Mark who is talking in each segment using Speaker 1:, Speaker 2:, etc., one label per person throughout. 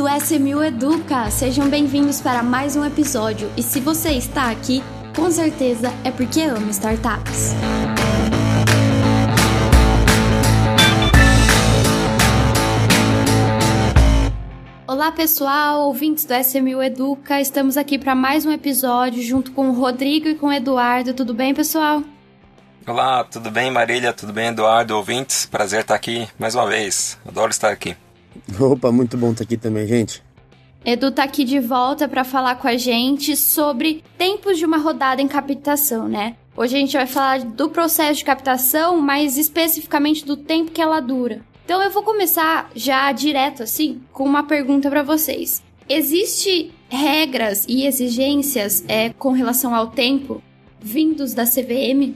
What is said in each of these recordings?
Speaker 1: do SMU Educa! Sejam bem-vindos para mais um episódio. E se você está aqui, com certeza é porque ama startups. Olá pessoal, ouvintes do SMU Educa, estamos aqui para mais um episódio junto com o Rodrigo e com o Eduardo. Tudo bem, pessoal?
Speaker 2: Olá, tudo bem, Marília? Tudo bem, Eduardo? Ouvintes? Prazer estar aqui mais uma vez. Adoro estar aqui.
Speaker 3: Opa, muito bom estar aqui também, gente.
Speaker 1: Edu tá aqui de volta para falar com a gente sobre tempos de uma rodada em captação, né? Hoje a gente vai falar do processo de captação, mas especificamente do tempo que ela dura. Então eu vou começar já direto assim com uma pergunta para vocês. Existe regras e exigências é, com relação ao tempo vindos da CVM?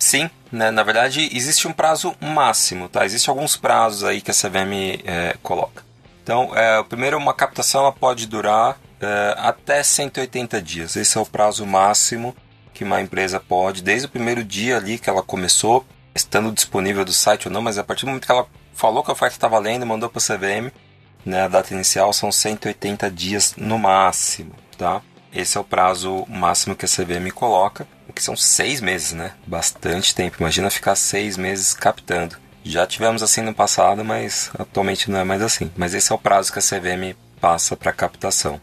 Speaker 2: Sim, né? na verdade existe um prazo máximo, tá? Existem alguns prazos aí que a CVM é, coloca. Então, é, primeiro, uma captação ela pode durar é, até 180 dias. Esse é o prazo máximo que uma empresa pode, desde o primeiro dia ali que ela começou, estando disponível do site ou não, mas a partir do momento que ela falou que a oferta está valendo mandou para a CVM, né, a data inicial são 180 dias no máximo, tá? Esse é o prazo máximo que a CVM coloca, que são seis meses, né? Bastante tempo. Imagina ficar seis meses captando. Já tivemos assim no passado, mas atualmente não é mais assim. Mas esse é o prazo que a CVM passa para captação.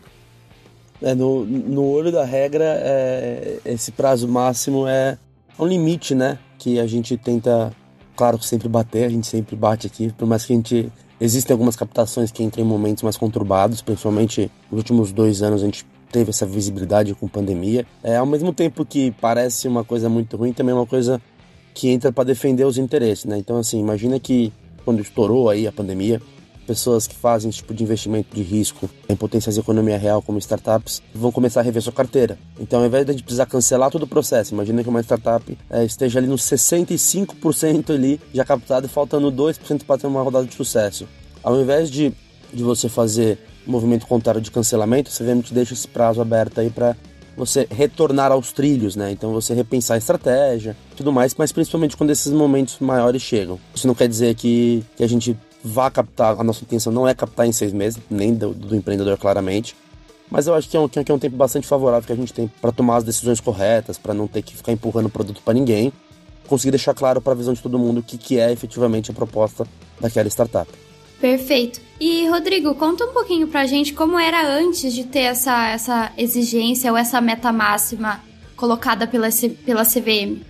Speaker 3: É, no, no olho da regra, é, esse prazo máximo é um limite, né? Que a gente tenta, claro, sempre bater, a gente sempre bate aqui, por mais que a gente. Existem algumas captações que entram em momentos mais conturbados, principalmente nos últimos dois anos a gente teve essa visibilidade com pandemia. É, ao mesmo tempo que parece uma coisa muito ruim, também é uma coisa que entra para defender os interesses, né? Então, assim, imagina que quando estourou aí a pandemia, pessoas que fazem esse tipo de investimento de risco em potenciais de economia real como startups vão começar a rever sua carteira. Então, ao invés de a gente precisar cancelar todo o processo, imagina que uma startup é, esteja ali nos 65% ali já captado faltando 2% para ter uma rodada de sucesso. Ao invés de, de você fazer movimento contrário de cancelamento, você que deixa esse prazo aberto aí para você retornar aos trilhos, né? Então você repensar a estratégia, tudo mais, mas principalmente quando esses momentos maiores chegam. Isso não quer dizer que, que a gente vá captar, a nossa intenção não é captar em seis meses, nem do, do empreendedor claramente, mas eu acho que é, um, que é um tempo bastante favorável que a gente tem para tomar as decisões corretas, para não ter que ficar empurrando o produto para ninguém, conseguir deixar claro para a visão de todo mundo o que, que é efetivamente a proposta daquela startup.
Speaker 1: Perfeito. E Rodrigo, conta um pouquinho pra gente como era antes de ter essa, essa exigência ou essa meta máxima colocada pela, pela CVM.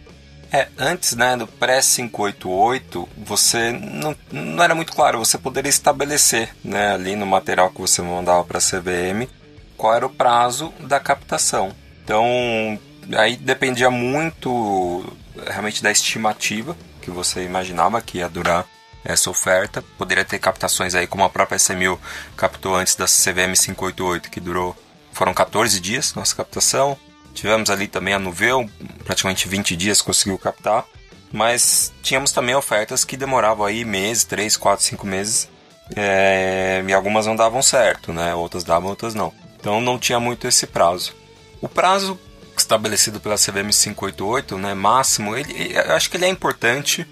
Speaker 2: É, antes, né, do pré-588, você não, não era muito claro, você poderia estabelecer, né, ali no material que você mandava para a CVM, qual era o prazo da captação. Então, aí dependia muito realmente da estimativa que você imaginava que ia durar essa oferta. Poderia ter captações aí, como a própria SMU captou antes da CVM 588, que durou, foram 14 dias nossa captação. Tivemos ali também a Nuveu, praticamente 20 dias conseguiu captar. Mas tínhamos também ofertas que demoravam aí meses, 3, 4, 5 meses. É, e algumas não davam certo, né? Outras davam, outras não. Então não tinha muito esse prazo. O prazo estabelecido pela CVM 588, né, máximo, ele, acho que ele é importante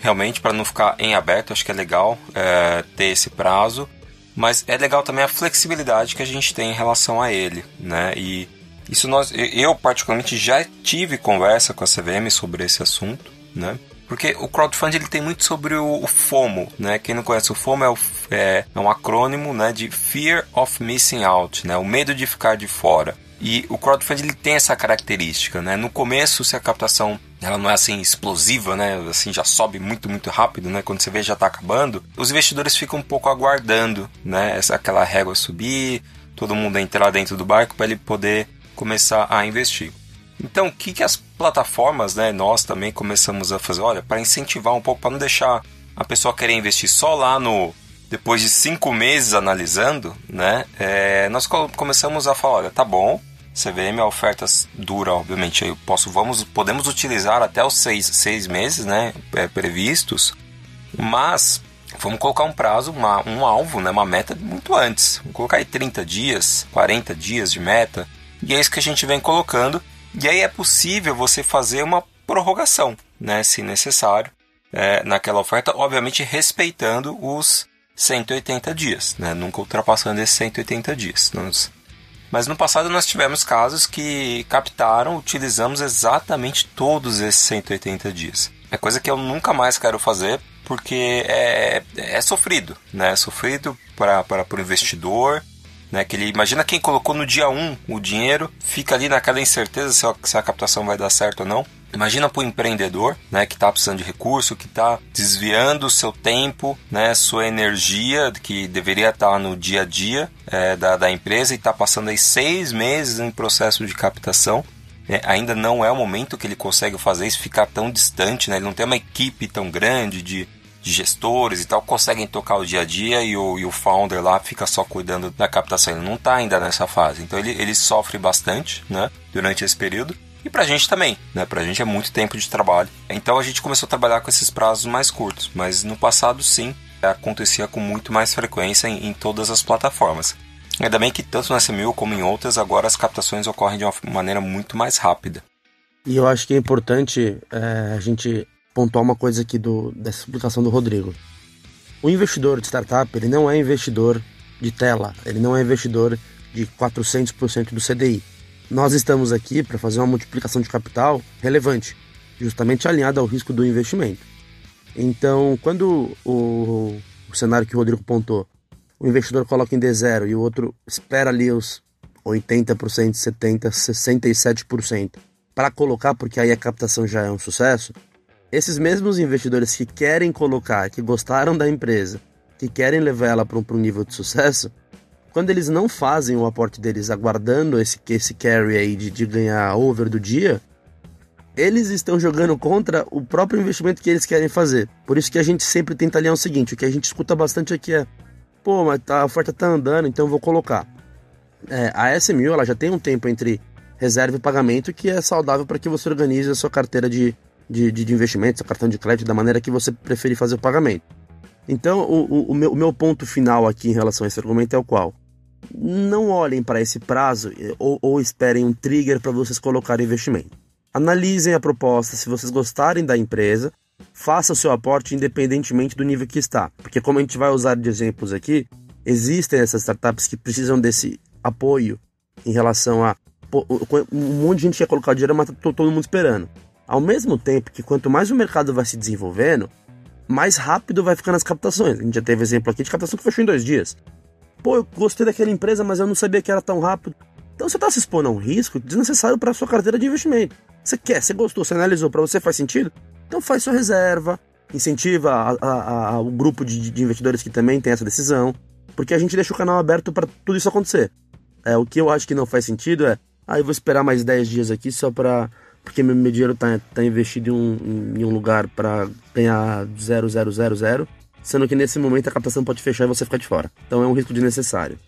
Speaker 2: realmente para não ficar em aberto. Acho que é legal é, ter esse prazo, mas é legal também a flexibilidade que a gente tem em relação a ele, né? E isso nós, eu particularmente já tive conversa com a CVM sobre esse assunto, né? Porque o crowdfunding ele tem muito sobre o, o FOMO, né? Quem não conhece o FOMO é, o, é, é um acrônimo, né? De Fear of Missing Out, né? O medo de ficar de fora. E o crowdfunding ele tem essa característica, né? No começo, se a captação ela não é assim explosiva, né? Assim já sobe muito muito rápido, né? Quando você vê já está acabando, os investidores ficam um pouco aguardando, né? Essa aquela régua subir, todo mundo entrar dentro do barco para ele poder começar a investir. Então, o que, que as plataformas, né? Nós também começamos a fazer, olha, para incentivar um pouco, para não deixar a pessoa querer investir só lá no depois de cinco meses analisando, né? É, nós começamos a falar, olha, tá bom, CVM a oferta dura, obviamente, eu posso, vamos, podemos utilizar até os seis, seis meses, né, é, previstos, mas vamos colocar um prazo, uma, um alvo, né, uma meta muito antes. Vamos colocar aí 30 dias, 40 dias de meta, e é isso que a gente vem colocando. E aí é possível você fazer uma prorrogação, né, se necessário, é, naquela oferta, obviamente respeitando os 180 dias, né? nunca ultrapassando esses 180 dias. Nós... Mas no passado nós tivemos casos que captaram, utilizamos exatamente todos esses 180 dias. É coisa que eu nunca mais quero fazer porque é, é sofrido, né? É sofrido para o investidor, né? Que ele imagina quem colocou no dia 1 o dinheiro, fica ali naquela incerteza se a, se a captação vai dar certo ou não. Imagina para o empreendedor, né, que está precisando de recurso, que está desviando o seu tempo, né, sua energia que deveria estar tá no dia a dia é, da, da empresa e está passando aí seis meses em processo de captação. É, ainda não é o momento que ele consegue fazer isso, ficar tão distante, né? Ele não tem uma equipe tão grande de, de gestores e tal, conseguem tocar o dia a dia e o, e o founder lá fica só cuidando da captação. Ele não está ainda nessa fase. Então ele, ele sofre bastante, né? Durante esse período. E pra gente também, né? Pra gente é muito tempo de trabalho. Então a gente começou a trabalhar com esses prazos mais curtos, mas no passado sim, acontecia com muito mais frequência em, em todas as plataformas. Ainda bem que tanto no SMU como em outras, agora as captações ocorrem de uma maneira muito mais rápida.
Speaker 3: E eu acho que é importante é, a gente pontuar uma coisa aqui do, dessa explicação do Rodrigo. O investidor de startup, ele não é investidor de tela, ele não é investidor de 400% do CDI nós estamos aqui para fazer uma multiplicação de capital relevante, justamente alinhada ao risco do investimento. Então, quando o, o cenário que o Rodrigo pontou, o investidor coloca em D0 e o outro espera ali os 80%, 70%, 67% para colocar, porque aí a captação já é um sucesso, esses mesmos investidores que querem colocar, que gostaram da empresa, que querem levar ela para um, nível de sucesso, quando eles não fazem o aporte deles aguardando esse, esse carry aí de, de ganhar over do dia, eles estão jogando contra o próprio investimento que eles querem fazer. Por isso que a gente sempre tenta alinhar o seguinte: o que a gente escuta bastante aqui é, pô, mas tá, a oferta tá andando, então eu vou colocar. É, a SMU ela já tem um tempo entre reserva e pagamento que é saudável para que você organize a sua carteira de, de, de investimento, seu cartão de crédito, da maneira que você preferir fazer o pagamento. Então, o, o, o, meu, o meu ponto final aqui em relação a esse argumento é o qual? Não olhem para esse prazo ou, ou esperem um trigger para vocês colocarem investimento. Analisem a proposta, se vocês gostarem da empresa, faça o seu aporte independentemente do nível que está. Porque como a gente vai usar de exemplos aqui, existem essas startups que precisam desse apoio em relação a um monte de gente quer colocar dinheiro, mas tá todo mundo esperando. Ao mesmo tempo que quanto mais o mercado vai se desenvolvendo, mais rápido vai ficando as captações. A gente já teve exemplo aqui de captação que fechou em dois dias. Pô, eu gostei daquela empresa, mas eu não sabia que era tão rápido. Então você está se expondo a um risco desnecessário para sua carteira de investimento. Você quer, você gostou, você analisou, para você faz sentido? Então faz sua reserva, incentiva a, a, a, o grupo de, de, investidores que também tem essa decisão, porque a gente deixa o canal aberto para tudo isso acontecer. É, o que eu acho que não faz sentido é, ah, eu vou esperar mais 10 dias aqui só para porque meu, meu dinheiro está tá investido em um, em um lugar para ganhar 0,000 sendo que nesse momento a captação pode fechar e você ficar de fora. Então é um risco desnecessário.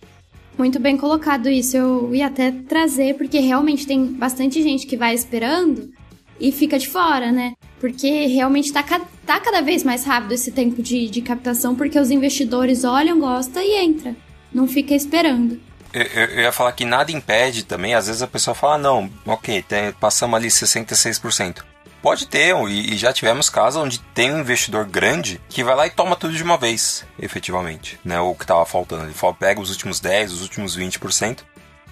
Speaker 1: Muito bem colocado isso. Eu ia até trazer, porque realmente tem bastante gente que vai esperando e fica de fora, né? Porque realmente tá, tá cada vez mais rápido esse tempo de, de captação, porque os investidores olham, gostam e entra. Não fica esperando.
Speaker 2: Eu, eu, eu, ia falar que nada impede também, às vezes a pessoa fala, não, ok, tem, passamos ali 66%. Pode ter, e, já tivemos casos onde tem um investidor grande que vai lá e toma tudo de uma vez, efetivamente, né? O que tava faltando. Ele fala, pega os últimos 10, os últimos 20%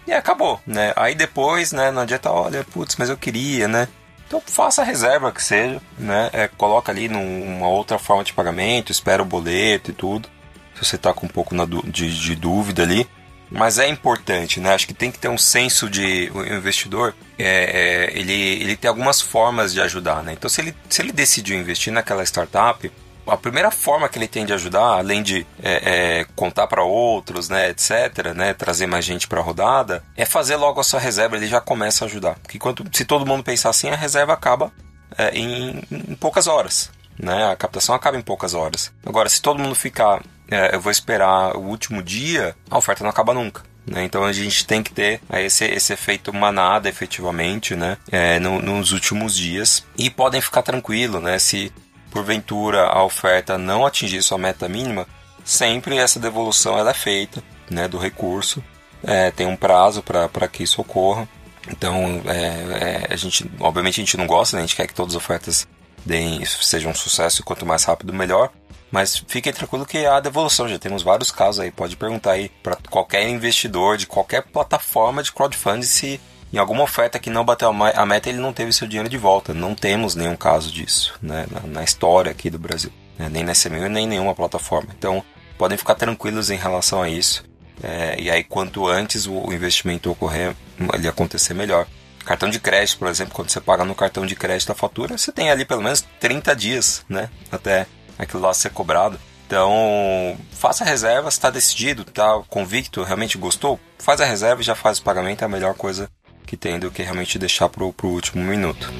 Speaker 2: e acabou, né? Aí depois, né, não adianta, olha, putz, mas eu queria, né? Então faça a reserva que seja, né? É, coloca ali numa outra forma de pagamento, espera o boleto e tudo. Se você tá com um pouco de, de dúvida ali. Mas é importante, né? Acho que tem que ter um senso de o investidor. É, é, ele, ele tem algumas formas de ajudar, né? Então, se ele, se ele decidiu investir naquela startup, a primeira forma que ele tem de ajudar, além de é, é, contar para outros, né, etc., né, trazer mais gente para a rodada, é fazer logo a sua reserva. Ele já começa a ajudar, porque quando, se todo mundo pensar assim, a reserva acaba é, em, em poucas horas, né? A captação acaba em poucas horas. Agora, se todo mundo ficar é, eu vou esperar o último dia, a oferta não acaba nunca. Né? Então a gente tem que ter esse, esse efeito manada efetivamente né? É, no, nos últimos dias. E podem ficar tranquilo, né? Se porventura a oferta não atingir sua meta mínima, sempre essa devolução ela é feita né, do recurso. É, tem um prazo para que isso ocorra. Então, é, é, a gente, obviamente, a gente não gosta, né? a gente quer que todas as ofertas deem, sejam um sucesso quanto mais rápido, melhor. Mas fiquem tranquilo que há devolução, já temos vários casos aí. Pode perguntar aí para qualquer investidor de qualquer plataforma de crowdfunding se em alguma oferta que não bateu a meta ele não teve seu dinheiro de volta. Não temos nenhum caso disso né, na, na história aqui do Brasil, né, nem na SMU nem nenhuma plataforma. Então podem ficar tranquilos em relação a isso. É, e aí, quanto antes o investimento ocorrer, ele acontecer melhor. Cartão de crédito, por exemplo, quando você paga no cartão de crédito a fatura, você tem ali pelo menos 30 dias, né? Até aquilo lá ser cobrado. Então, faça a reserva, está decidido, está convicto, realmente gostou, faz a reserva e já faz o pagamento, é a melhor coisa que tem do que realmente deixar para o último minuto.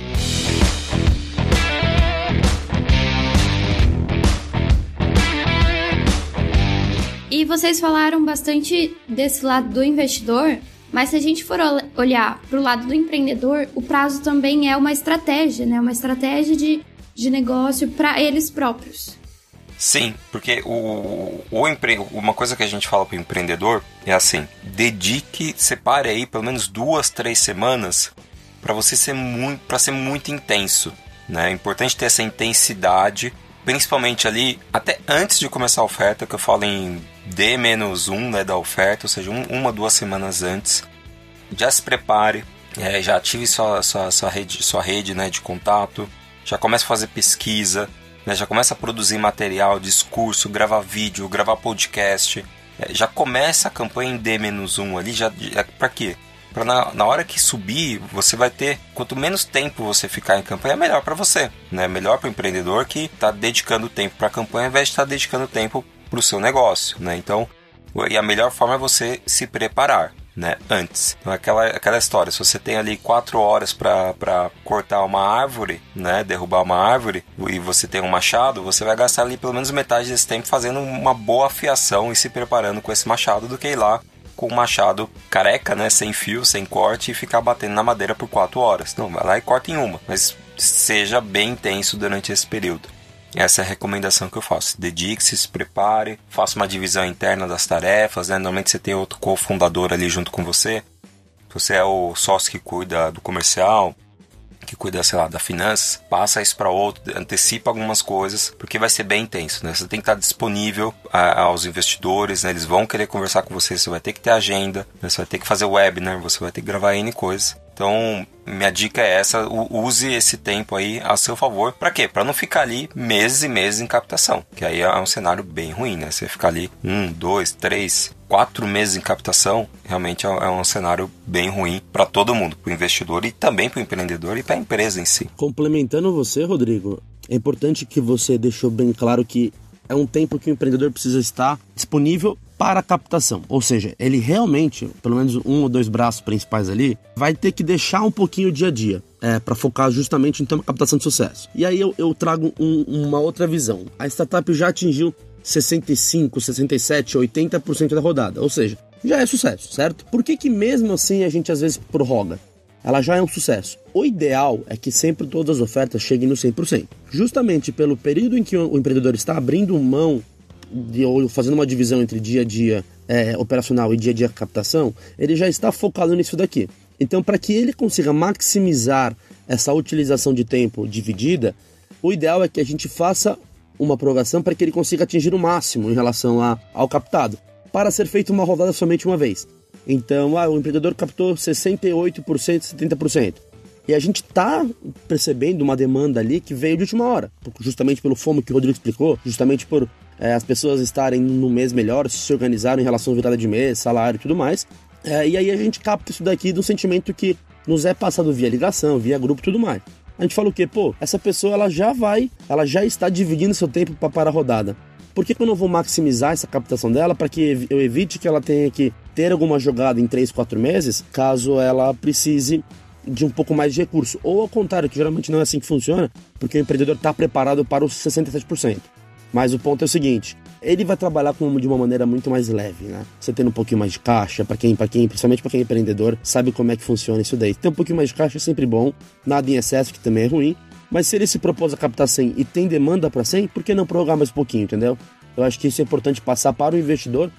Speaker 1: E vocês falaram bastante desse lado do investidor, mas se a gente for olhar para o lado do empreendedor, o prazo também é uma estratégia, né? Uma estratégia de, de negócio para eles próprios.
Speaker 2: Sim, porque o, o empre... uma coisa que a gente fala para o empreendedor é assim: dedique, separe aí pelo menos duas, três semanas para você ser muito, para ser muito intenso. Né? É importante ter essa intensidade, principalmente ali até antes de começar a oferta, que eu falo em D-1 né, da oferta, ou seja, um, uma, duas semanas antes. Já se prepare, é, já ative sua, sua, sua rede, sua rede né, de contato, já comece a fazer pesquisa, né, já começa a produzir material, discurso, gravar vídeo, gravar podcast. É, já começa a campanha em D-1 ali, já, já para quê? Para na, na hora que subir, você vai ter quanto menos tempo você ficar em campanha, melhor para você, né? Melhor para o empreendedor que está dedicando tempo para a campanha, ao invés de estar tá dedicando tempo para o seu negócio, né? Então, e a melhor forma é você se preparar. Né, antes. Então, aquela, aquela história, se você tem ali quatro horas para cortar uma árvore, né, derrubar uma árvore, e você tem um machado, você vai gastar ali pelo menos metade desse tempo fazendo uma boa afiação e se preparando com esse machado do que ir lá com o machado careca, né, sem fio, sem corte e ficar batendo na madeira por quatro horas. Não, vai lá e corta em uma, mas seja bem intenso durante esse período. Essa é a recomendação que eu faço. Dedique-se, se prepare, faça uma divisão interna das tarefas. Né? Normalmente você tem outro cofundador ali junto com você. Você é o sócio que cuida do comercial, que cuida, sei lá, da finanças, passa isso para outro, antecipa algumas coisas, porque vai ser bem intenso, né? Você tem que estar disponível a, aos investidores, né? Eles vão querer conversar com você, você vai ter que ter agenda, né? você vai ter que fazer webinar, você vai ter que gravar N coisas. Então, minha dica é essa: use esse tempo aí a seu favor. Para quê? Para não ficar ali meses e meses em captação, que aí é um cenário bem ruim, né? Você ficar ali um, dois, três, quatro meses em captação, realmente é, é um cenário bem ruim para todo mundo, para o investidor e também para o empreendedor e para a empresa em si.
Speaker 3: Complementando você, Rodrigo, é importante que você deixou bem claro que é um tempo que o empreendedor precisa estar disponível para captação. Ou seja, ele realmente, pelo menos um ou dois braços principais ali, vai ter que deixar um pouquinho o dia a dia. É, para focar justamente em ter uma captação de sucesso. E aí eu, eu trago um, uma outra visão. A startup já atingiu 65, 67, 80% da rodada. Ou seja, já é sucesso, certo? Por que, que mesmo assim a gente às vezes prorroga? Ela já é um sucesso. O ideal é que sempre todas as ofertas cheguem no 100%. Justamente pelo período em que o empreendedor está abrindo mão de, ou fazendo uma divisão entre dia a dia é, operacional e dia a dia captação, ele já está focado nisso daqui. Então, para que ele consiga maximizar essa utilização de tempo dividida, o ideal é que a gente faça uma prorrogação para que ele consiga atingir o máximo em relação a, ao captado, para ser feita uma rodada somente uma vez. Então, ah, o empreendedor captou 68%, 70%. E a gente está percebendo uma demanda ali que veio de última hora, justamente pelo FOMO que o Rodrigo explicou, justamente por é, as pessoas estarem no mês melhor, se organizaram em relação à virada de mês, salário e tudo mais. É, e aí a gente capta isso daqui do sentimento que nos é passado via ligação, via grupo e tudo mais. A gente fala o quê? Pô, essa pessoa ela já vai, ela já está dividindo seu tempo para parar a rodada. Por que, que eu não vou maximizar essa captação dela para que eu evite que ela tenha que ter alguma jogada em 3, 4 meses, caso ela precise de um pouco mais de recurso? Ou ao contrário, que geralmente não é assim que funciona, porque o empreendedor está preparado para os 67%. Mas o ponto é o seguinte: ele vai trabalhar com, de uma maneira muito mais leve, né? Você tendo um pouquinho mais de caixa, para quem, para quem, principalmente para quem é empreendedor, sabe como é que funciona isso daí. Ter um pouquinho mais de caixa é sempre bom, nada em excesso, que também é ruim. Mas se ele se propôs a captar 100 e tem demanda para 100, por que não prorrogar mais um pouquinho, entendeu? Eu acho que isso é importante passar para o investidor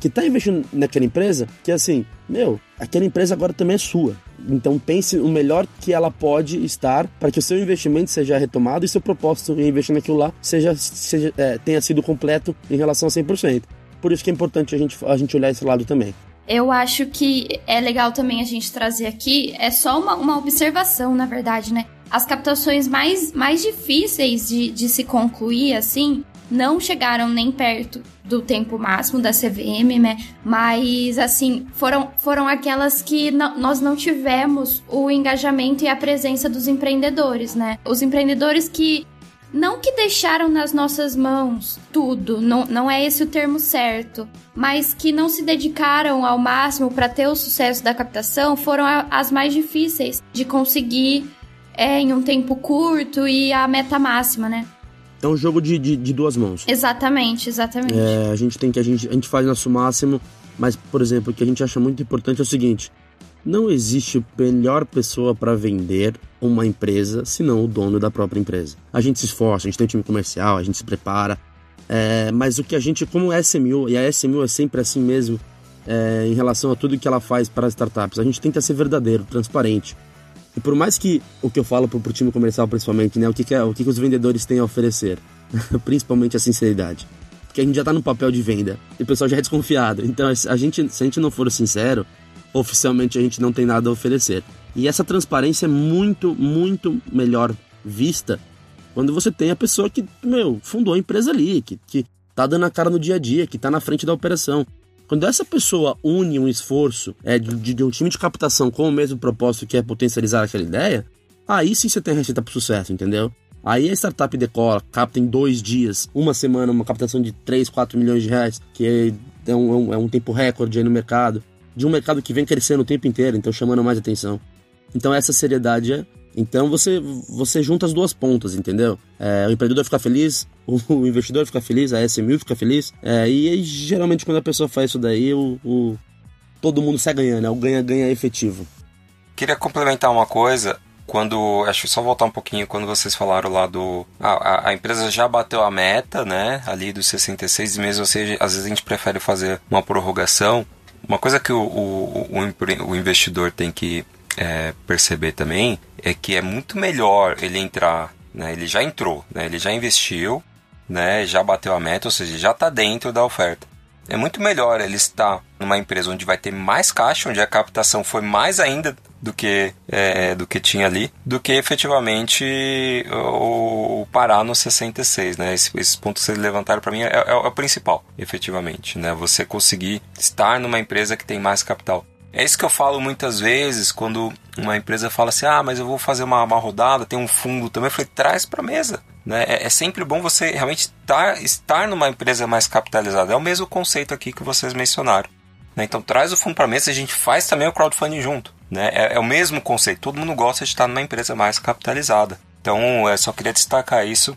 Speaker 3: que está investindo naquela empresa, que assim, meu, aquela empresa agora também é sua. Então pense o melhor que ela pode estar para que o seu investimento seja retomado e seu propósito em investir naquilo lá seja, seja é, tenha sido completo em relação a 100%. Por isso que é importante a gente, a gente olhar esse lado também.
Speaker 1: Eu acho que é legal também a gente trazer aqui, é só uma, uma observação, na verdade, né? As captações mais, mais difíceis de, de se concluir, assim, não chegaram nem perto do tempo máximo da CVM, né? Mas, assim, foram, foram aquelas que nós não tivemos o engajamento e a presença dos empreendedores, né? Os empreendedores que não que deixaram nas nossas mãos tudo, não, não é esse o termo certo, mas que não se dedicaram ao máximo para ter o sucesso da captação foram a, as mais difíceis de conseguir é, em um tempo curto e a meta máxima, né?
Speaker 3: É um jogo de, de, de duas mãos.
Speaker 1: Exatamente, exatamente.
Speaker 3: É, a gente tem que a gente, a gente faz nosso máximo, mas por exemplo, o que a gente acha muito importante é o seguinte: não existe melhor pessoa para vender uma empresa senão o dono da própria empresa. A gente se esforça, a gente tem um time comercial, a gente se prepara, é, mas o que a gente, como SMU, e a SMU é sempre assim mesmo, é, em relação a tudo que ela faz para as startups, a gente tenta ser verdadeiro, transparente. E por mais que o que eu falo pro, pro time comercial, principalmente, né? O que, que, é, o que, que os vendedores têm a oferecer? principalmente a sinceridade. Porque a gente já tá no papel de venda e o pessoal já é desconfiado. Então, a gente, se a gente não for sincero, oficialmente a gente não tem nada a oferecer. E essa transparência é muito, muito melhor vista quando você tem a pessoa que, meu, fundou a empresa ali, que, que tá dando a cara no dia a dia, que tá na frente da operação. Quando essa pessoa une um esforço é, de, de um time de captação com o mesmo propósito que é potencializar aquela ideia, aí sim você tem receita para sucesso, entendeu? Aí a startup decola, capta em dois dias, uma semana, uma captação de 3, 4 milhões de reais, que é um, é um, é um tempo recorde aí no mercado, de um mercado que vem crescendo o tempo inteiro, então chamando mais atenção. Então essa seriedade é então você, você junta as duas pontas, entendeu? É, o empreendedor fica feliz, o, investidor fica feliz, a SMU fica feliz. É, e aí, geralmente quando a pessoa faz isso daí, o, o todo mundo sai ganhando, é o ganha-ganha efetivo.
Speaker 2: Queria complementar uma coisa. Quando. Acho que só voltar um pouquinho quando vocês falaram lá do. A, a, empresa já bateu a meta, né? Ali dos 66 meses, ou seja, às vezes a gente prefere fazer uma prorrogação. Uma coisa que o, o, o, o investidor tem que é, perceber também é que é muito melhor ele entrar, né? Ele já entrou, né? Ele já investiu, né? Já bateu a meta, ou seja, já está dentro da oferta. É muito melhor ele estar numa empresa onde vai ter mais caixa, onde a captação foi mais ainda do que é, do que tinha ali, do que efetivamente o, o parar no 66, né? Esse, esse ponto que vocês levantaram para mim é, é, é, o principal, efetivamente, né? Você conseguir estar numa empresa que tem mais capital. É isso que eu falo muitas vezes quando uma empresa fala assim: ah, mas eu vou fazer uma, uma rodada, tem um fundo também. Eu falei: traz para mesa. Né? É, é, sempre bom você realmente estar, estar numa empresa mais capitalizada. É o mesmo conceito aqui que vocês mencionaram. Né? Então traz o fundo para mesa e a gente faz também o crowdfunding junto. Né? É, é, o mesmo conceito. Todo mundo gosta de estar numa empresa mais capitalizada. Então eu só queria destacar isso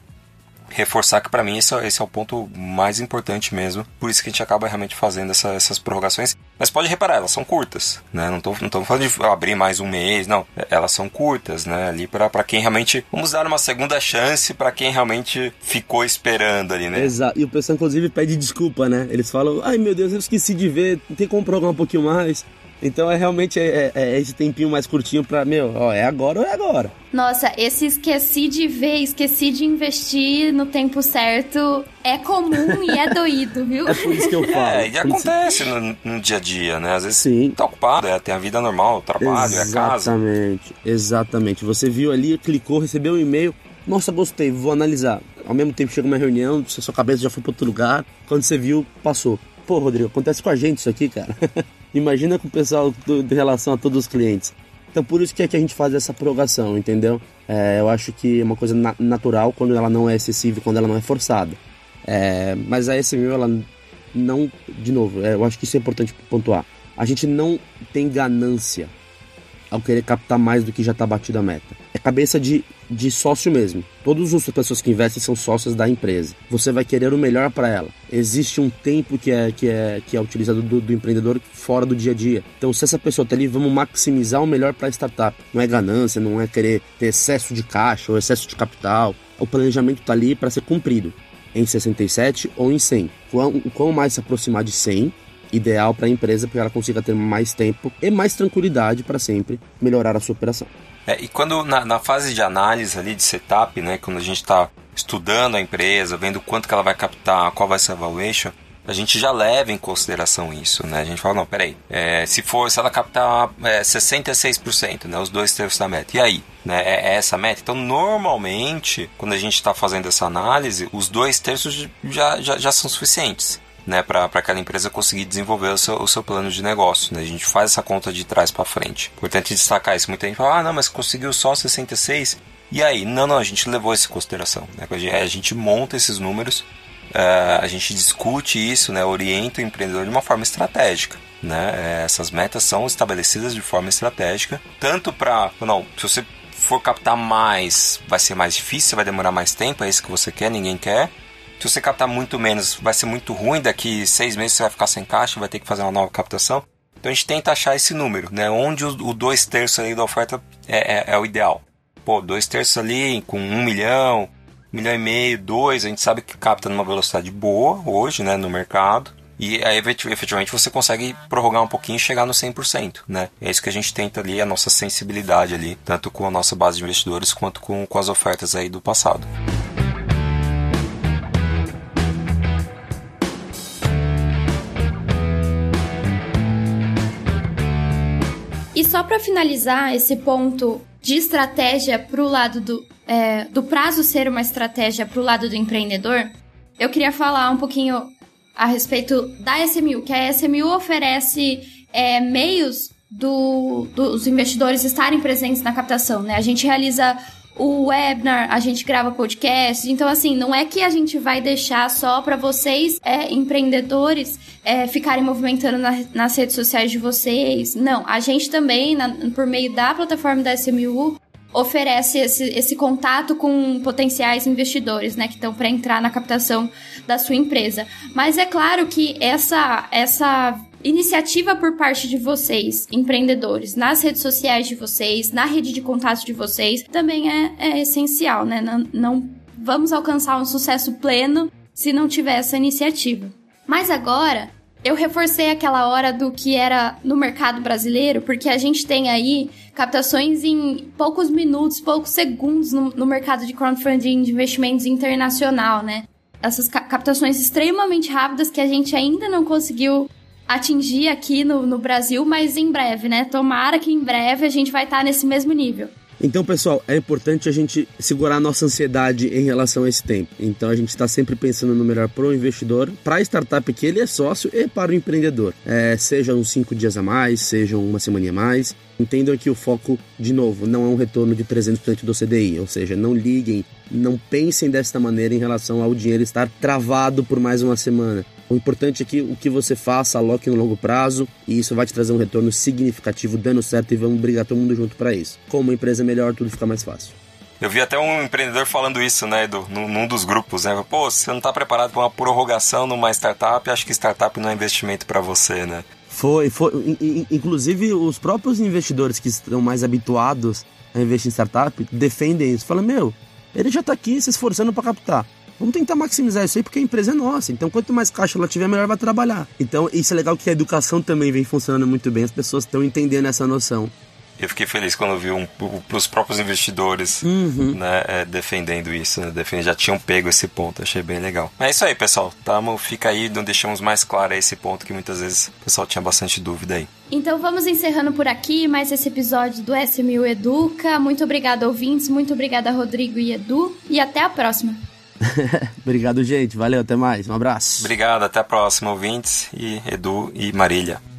Speaker 2: reforçar que para mim esse é, esse é, o ponto mais importante mesmo. Por isso que a gente acaba realmente fazendo essa, essas prorrogações. Mas pode reparar, elas são curtas, né? Não tô, não tô falando de abrir mais um mês, não. Elas são curtas, né? Ali para quem realmente. Vamos dar uma segunda chance para quem realmente ficou esperando ali, né?
Speaker 3: Exato. E o pessoal, inclusive, pede desculpa, né? Eles falam: ai meu Deus, eu esqueci de ver, tem como prorrogar um pouquinho mais. Então é realmente é, é, é, esse tempinho mais curtinho pra, meu, ó, é agora ou é agora.
Speaker 1: Nossa, esse esqueci de ver, esqueci de investir no tempo certo é comum e é doído, viu?
Speaker 3: É por isso que eu falo. É,
Speaker 2: e acontece no, no, dia a dia, né? Às vezes Sim. tá ocupado, é, tem a vida normal, o trabalho, exatamente, é a casa.
Speaker 3: Exatamente, exatamente. Você viu ali, clicou, recebeu o um e-mail, nossa, gostei, vou analisar. Ao mesmo tempo chega uma reunião, sua cabeça já foi para outro lugar, quando você viu, passou. Pô, Rodrigo, acontece com a gente isso aqui, cara. Imagina com o pessoal do, de relação a todos os clientes. Então por isso que é que a gente faz essa prorrogação, entendeu? É, eu acho que é uma coisa na natural quando ela não é excessiva, quando ela não é forçada. É, mas a SMU, ela não, de novo, é, eu acho que isso é importante pontuar. A gente não tem ganância ao querer captar mais do que já está batido a meta. Cabeça de, de sócio mesmo. Todas as pessoas que investem são sócias da empresa. Você vai querer o melhor para ela. Existe um tempo que é, que é, que é utilizado do, do, empreendedor fora do dia a dia. Então, se essa pessoa está ali, vamos maximizar o melhor para a startup. Não é ganância, não é querer ter excesso de caixa ou excesso de capital. O planejamento está ali para ser cumprido em 67 ou em 100. Quanto mais se aproximar de 100, ideal para a empresa para que ela consiga ter mais tempo e mais tranquilidade para sempre melhorar a sua operação.
Speaker 2: É, e quando na, na, fase de análise ali de setup, né, quando a gente está estudando a empresa, vendo quanto que ela vai captar, qual vai ser a valuation, a gente já leva em consideração isso, né? A gente fala, não, peraí, é, se for, se ela captar é, 66%, né, os dois terços da meta, e aí? Né, é, é essa a meta? Então, normalmente, quando a gente está fazendo essa análise, os dois terços já, já, já são suficientes. Né, para aquela empresa conseguir desenvolver o seu, o seu plano de negócio. Né? A gente faz essa conta de trás para frente. Importante destacar isso. Muita gente fala, ah, não, mas conseguiu só 66. E aí? Não, não, a gente levou isso em consideração. Né? A gente monta esses números Uh, a gente discute isso, né, orienta o empreendedor de uma forma estratégica. Né? É, essas metas são estabelecidas de forma estratégica, tanto para, não, se você for captar mais, vai ser mais difícil, vai demorar mais tempo, é isso que você quer, ninguém quer. Se você captar muito menos, vai ser muito ruim, daqui seis meses você vai ficar sem caixa, vai ter que fazer uma nova captação. Então a gente tenta achar esse número, né? Onde o, dois terços ali da oferta é, é, é o ideal. Pô, dois terços ali com um milhão, milhão e meio, dois, a gente sabe que capta numa velocidade boa hoje, né, no mercado. E aí, efetivamente, você consegue prorrogar um pouquinho e chegar no 100%, né? É isso que a gente tenta ali, a nossa sensibilidade ali, tanto com a nossa base de investidores quanto com, com as ofertas aí do passado.
Speaker 1: Só para finalizar esse ponto de estratégia para o lado do, é, do prazo ser uma estratégia para o lado do empreendedor, eu queria falar um pouquinho a respeito da SMU, que a SMU oferece é, meios do, dos investidores estarem presentes na captação, né? A gente realiza o webinar, a gente grava podcast. Então, assim, não é que a gente vai deixar só para vocês, é, empreendedores, é, ficarem movimentando na, nas redes sociais de vocês. Não, a gente também, na, por meio da plataforma da SMU, oferece esse, esse contato com potenciais investidores, né, que estão para entrar na captação da sua empresa. Mas é claro que essa, essa iniciativa por parte de vocês, empreendedores, nas redes sociais de vocês, na rede de contato de vocês, também é, é essencial, né? Não, não vamos alcançar um sucesso pleno se não tiver essa iniciativa. Mas agora, eu reforcei aquela hora do que era no mercado brasileiro, porque a gente tem aí captações em poucos minutos, poucos segundos no, no mercado de crowdfunding de investimentos internacional, né? Essas captações extremamente rápidas que a gente ainda não conseguiu atingir aqui no, no Brasil, mas em breve, né? Tomara que em breve a gente vai estar tá nesse mesmo nível.
Speaker 3: Então, pessoal, é importante a gente segurar a nossa ansiedade em relação a esse tempo. Então, a gente está sempre pensando no melhor para o investidor, para a startup que ele é sócio e para o empreendedor. É, seja uns cinco dias a mais, seja uma semana a mais. Entendam que o foco, de novo, não é um retorno de 300% do CDI, ou seja, não liguem, não pensem desta maneira em relação ao dinheiro estar travado por mais uma semana. O importante é que o que você faça, aloque no longo prazo e isso vai te trazer um retorno significativo, dando certo e vamos brigar todo mundo junto para isso. Com uma empresa melhor, tudo fica mais fácil.
Speaker 2: Eu vi até um empreendedor falando isso, né, Edu, num, dos grupos, né? Pô, se você não está preparado para uma prorrogação numa startup, acho que startup não é investimento para você, né?
Speaker 3: Foi, foi. Inclusive, os próprios investidores que estão mais habituados a investir em startup defendem isso. Falam, meu, ele já está aqui se esforçando para captar. Vamos tentar maximizar isso aí porque a empresa é nossa. Então, quanto mais caixa ela tiver, melhor vai trabalhar. Então, isso é legal que a educação também vem funcionando muito bem. As pessoas estão entendendo essa noção.
Speaker 2: Eu fiquei feliz quando vi um, os próprios investidores uhum. né, é, defendendo isso, né, defendendo, já tinham pego esse ponto, achei bem legal. É isso aí, pessoal. Tamo, fica aí, não deixamos mais claro esse ponto que muitas vezes o pessoal tinha bastante dúvida aí.
Speaker 1: Então vamos encerrando por aqui mais esse episódio do SMU Educa. Muito obrigada, ouvintes. Muito obrigada, Rodrigo e Edu. E até a próxima.
Speaker 3: Obrigado, gente. Valeu, até mais. Um abraço.
Speaker 2: Obrigado, até a próxima, ouvintes, e Edu e Marília.